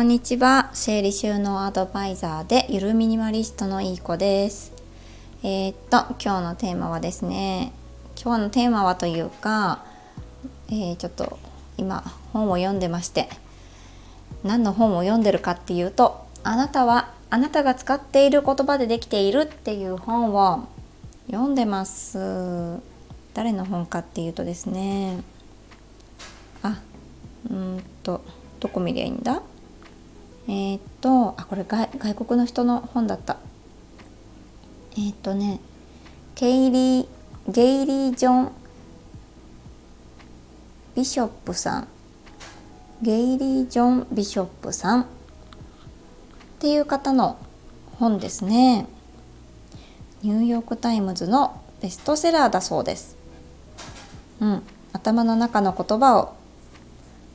こんにちは。整理収納アドバイザーでゆるミニマリストのいい子です。えー、っと今日のテーマはですね今日のテーマはというか、えー、ちょっと今本を読んでまして何の本を読んでるかっていうとあなたはあなたが使っている言葉でできているっていう本を読んでます。誰の本かっていうとですね。あうんとどこ見りゃいいんだ？えー、っとあこれ外外国の人の本だった。えー、っとねケイリーゲイリー・ジョン・ビショップさん。ゲイリー・ジョン・ビショップさん。っていう方の本ですね。ニューヨーク・タイムズのベストセラーだそうです。うん。頭の中の言葉を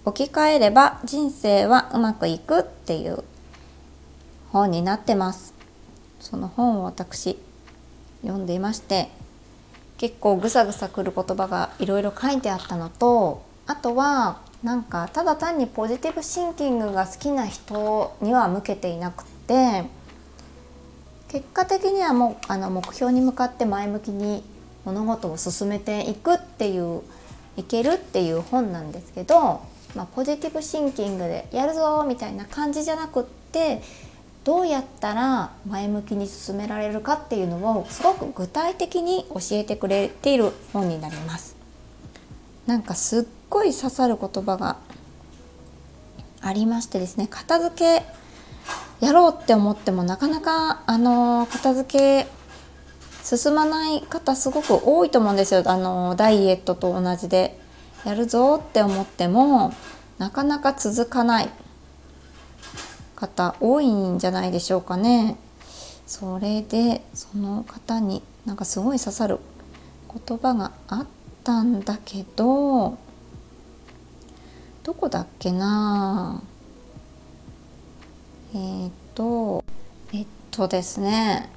置き換えれば人生はうまくいく。っていう本になってます。その本を私読んでいまして結構ぐさぐさくる言葉がいろいろ書いてあったのとあとはなんかただ単にポジティブシンキングが好きな人には向けていなくって結果的にはもうあの目標に向かって前向きに物事を進めていくっていういけるっていう本なんですけどまあ、ポジティブシンキングでやるぞみたいな感じじゃなくってどうやったら前向きに進められるかっていうのをすごく具体的に教えてくれている本になります。なんかすっごい刺さる言葉がありましてですね片付けやろうって思ってもなかなかあの片付け進まない方すごく多いと思うんですよあのダイエットと同じでやるぞって思ってもなかなか続かない方多いんじゃないでしょうかね。それでその方になんかすごい刺さる言葉があったんだけどどこだっけなえー、っとえっとですね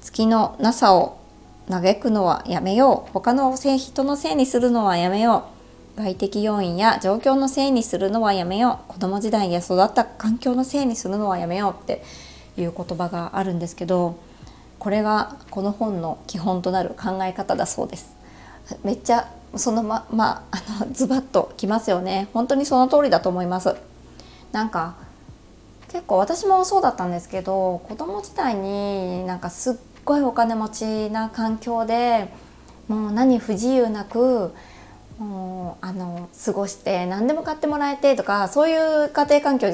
月の NASA を嘆くのはやめよう。他の人のせいにするのはやめよう。外的要因や状況のせいにするのはやめよう。子供時代や育った環境のせいにするのはやめようっていう言葉があるんですけどこれがこの本の基本となる考え方だそうです。めっちゃそのままあのズバッときますよね。本当にその通りだと思います。なんか結構私もそうだったんですけど子供時代になんかすっごいお金持ちな環境でもう何不自由なくもうあの過ごして何でも買ってもらえてとかそういう家庭環境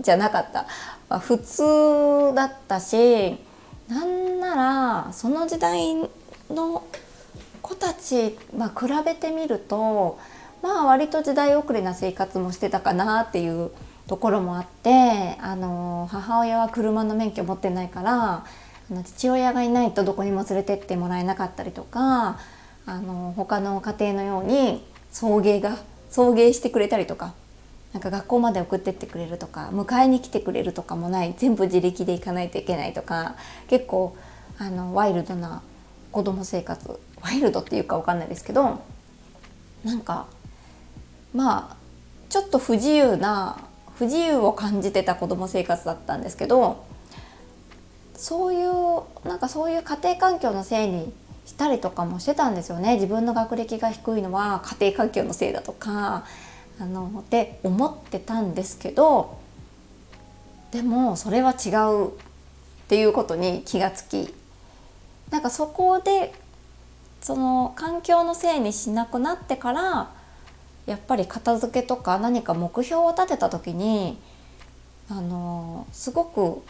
じゃなかった、まあ、普通だったしなんならその時代の子たち、まあ、比べてみるとまあ割と時代遅れな生活もしてたかなっていうところもあってあの母親は車の免許持ってないからあの父親がいないとどこにも連れてってもらえなかったりとかあの他の家庭のように送迎が送迎してくれたりとかなんか学校まで送ってってくれるとか迎えに来てくれるとかもない全部自力で行かないといけないとか結構あのワイルドな子供生活ワイルドっていうか分かんないですけどなんかまあちょっと不自由な不自由を感じてた子供生活だったんですけどそういうなんかそういう家庭環境のせいにしたりとかもしてたんですよね。自分の学歴が低いのは家庭環境のせいだとかあのって思ってたんですけどでもそれは違うっていうことに気がつきなんかそこでその環境のせいにしなくなってからやっぱり片付けとか何か目標を立てた時にあのすごく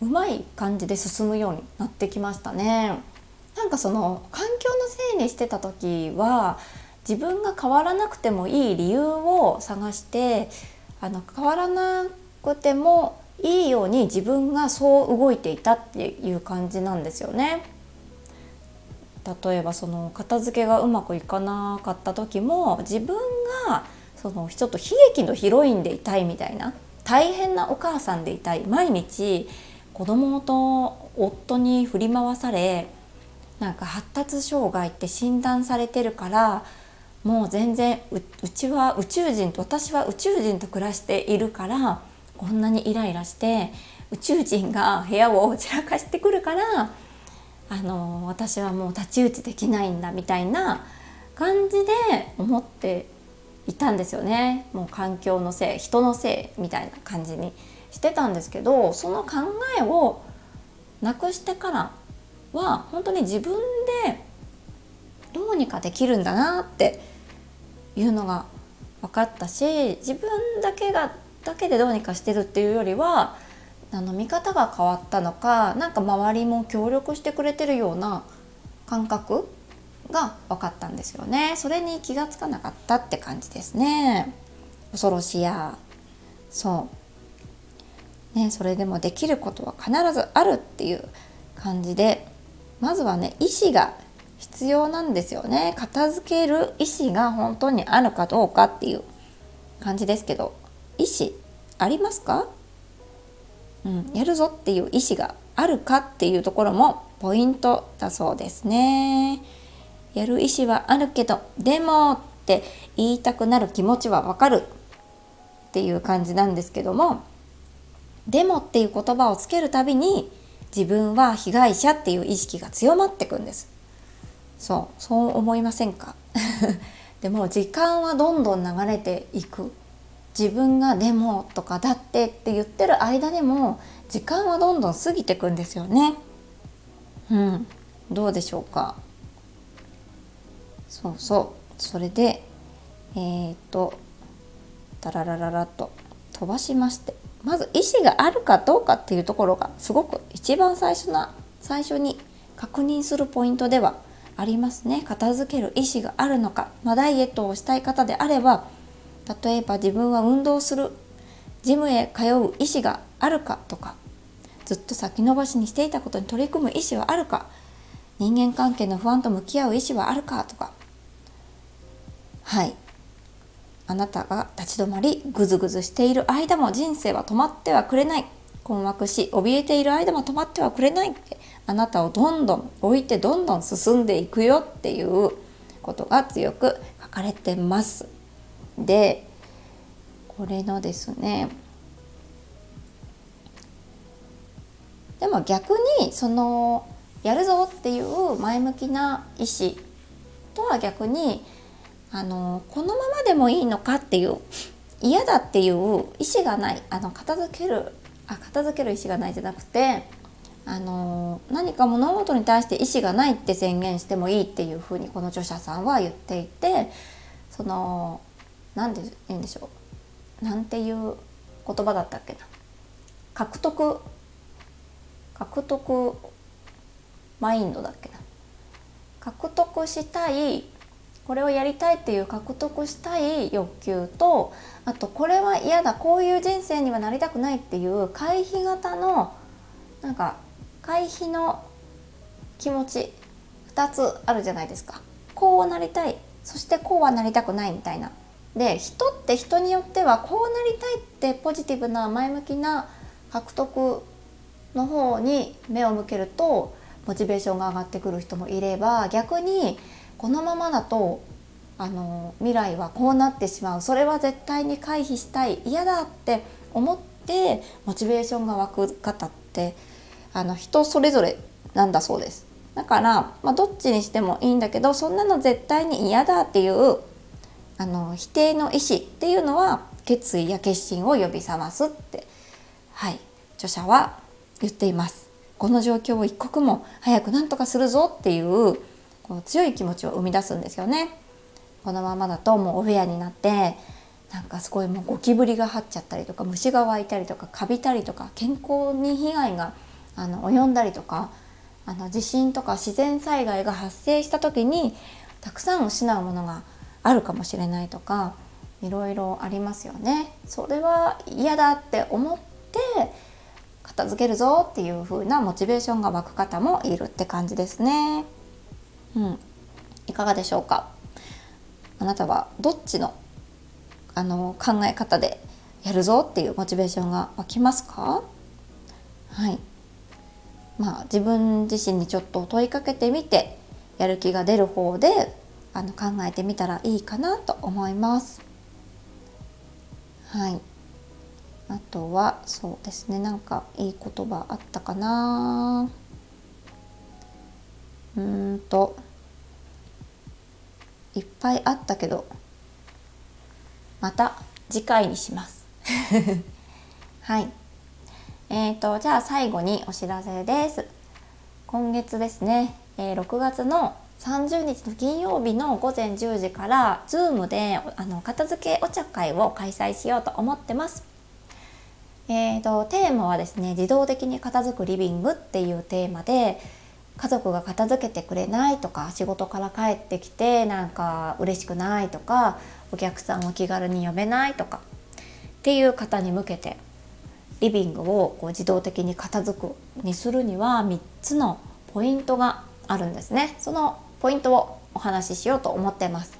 うまい感じで進むようになってきましたね。なんかその環境のせいにしてた時は自分が変わらなくてもいい理由を探してあの変わらなくてもいいように自分がそう動いていたっていう感じなんですよね。例えばその片付けがうまくいかなかった時も自分がそのちょっと悲劇のヒロインでいたいみたいな大変なお母さんでいたい毎日子供と夫に振り回されなんか発達障害って診断されてるからもう全然うちは宇宙人と私は宇宙人と暮らしているからこんなにイライラして宇宙人が部屋を散らかしてくるからあの私はもう太刀打ちできないんだみたいな感じで思っていたんですよね。もう環境のせい人のせいみたいな感じに。してたんですけどその考えをなくしてからは本当に自分でどうにかできるんだなっていうのが分かったし自分だけがだけでどうにかしてるっていうよりはあの見方が変わったのか何か周りも協力してくれてるような感覚が分かったんですよね。それに気がつかなかったって感じですね。恐ろしや。そう。ねそれでもできることは必ずあるっていう感じでまずはね意思が必要なんですよね。片付ける意思が本当にあるかどうかっていう感じですけど意思ありますか、うん、やるぞっていう意思があるかっていうところもポイントだそうですね。やる意思はあるけどでもって言いたくなる気持ちはわかるっていう感じなんですけどもでもっていう言葉をつけるたびに自分は被害者っていう意識が強まってくんです。そうそう思いませんか？でも時間はどんどん流れていく。自分が「でも」とか「だって」って言ってる間でも時間はどんどん過ぎてくんですよね。うん。どうでしょうか？そうそう。それでえー、っとダララララと飛ばしまして。まず意思があるかどうかっていうところがすごく一番最初な最初に確認するポイントではありますね。片付ける意思があるのか、まあ、ダイエットをしたい方であれば例えば自分は運動するジムへ通う意思があるかとかずっと先延ばしにしていたことに取り組む意思はあるか人間関係の不安と向き合う意思はあるかとか。はい。あなたが立ち止まりぐずぐずしている間も人生は止まってはくれない。困惑し怯えている間も止まってはくれないって。あなたをどんどん置いてどんどん進んでいくよっていうことが強く書かれてます。でこれのですね。でも逆にそのやるぞっていう前向きな意思とは逆にあのこのままでもいいのかっていう嫌だっていう意思がないあの片付けるあ片付ける意思がないじゃなくてあの何か物事に対して意思がないって宣言してもいいっていうふうにこの著者さんは言っていてその何で言うんでしょう。なんていう言葉だったっけな。獲得獲得マインドだっけな。獲得したいこれをやりたいっていう獲得したい欲求とあとこれは嫌だこういう人生にはなりたくないっていう回避型のなんか回避の気持ち2つあるじゃないですか。こうなりたいそしてこうはなりたくないみたいな。で人って人によってはこうなりたいってポジティブな前向きな獲得の方に目を向けるとモチベーションが上がってくる人もいれば逆にこのままだとあの未来はこうなってしまう。それは絶対に回避したい。嫌だって思ってモチベーションが湧く方ってあの人それぞれなんだそうです。だから、まあ、どっちにしてもいいんだけどそんなの絶対に嫌だっていうあの否定の意思っていうのは決意や決心を呼び覚ますってはい著者は言っています。この状況を一刻も早く何とかするぞっていうこの強い気持ちを生み出すんですよね。このままだともうお部屋になってなんかすごいもうゴキブリが張っちゃったりとか虫が湧いたりとかカビたりとか健康に被害があの及んだりとかあの地震とか自然災害が発生した時にたくさん失うものがあるかもしれないとかいろいろありますよね。それは嫌だって思って片付けるぞっていう風なモチベーションが湧く方もいるって感じですね。うん、いかがでしょうか？あなたはどっちのあの考え方でやるぞっていうモチベーションが湧きますか？はい。まあ自分自身にちょっと問いかけてみてやる気が出る方であの考えてみたらいいかなと思います。はい。あとはそうですね。なんかいい言葉あったかな？うんといっぱいあったけどまた次回にします。はい。えーとじゃあ最後にお知らせです。今月ですね、えー、6月の30日の金曜日の午前10時から Zoom であの片付けお茶会を開催しようと思ってます。えーと、テーマはですね自動的に片付くリビングっていうテーマで家族が片付けてくれないとか仕事から帰ってきてなんか嬉しくないとかお客さんを気軽に呼べないとかっていう方に向けてリビングをこう自動的に片付くにするには3つのポイントがあるんですねそのポイントをお話ししようと思ってます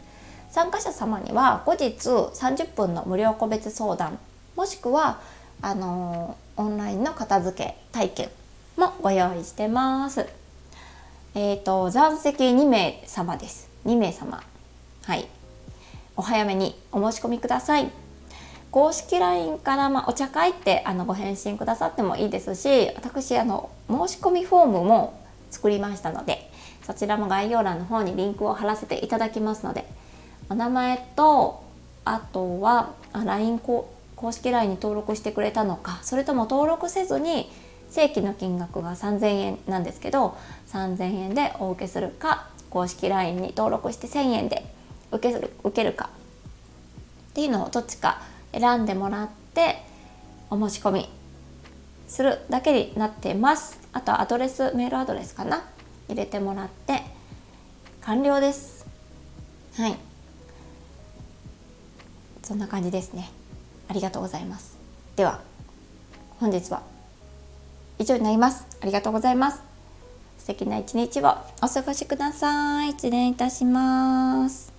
参加者様には後日30分の無料個別相談もしくはあのオンラインの片付け体験もご用意してます。えっ、ー、と残席2名様です。2名様。はい。お早めにお申し込みください。公式 LINE から、まあ、お茶会ってあのご返信くださってもいいですし私あの申し込みフォームも作りましたのでそちらも概要欄の方にリンクを貼らせていただきますのでお名前とあとは LINE 公式 LINE に登録してくれたのかそれとも登録せずに正規の金額が3000円なんですけど3000円でお受けするか公式 LINE に登録して1000円で受ける受けるかっていうのをどっちか選んでもらってお申し込みするだけになってます。あとはアドレスメールアドレスかな？入れてもらって完了です。はい。そんな感じですね。ありがとうございます。では本日は以上になります。ありがとうございます。素敵な一日をお過ごしください。失礼いたします。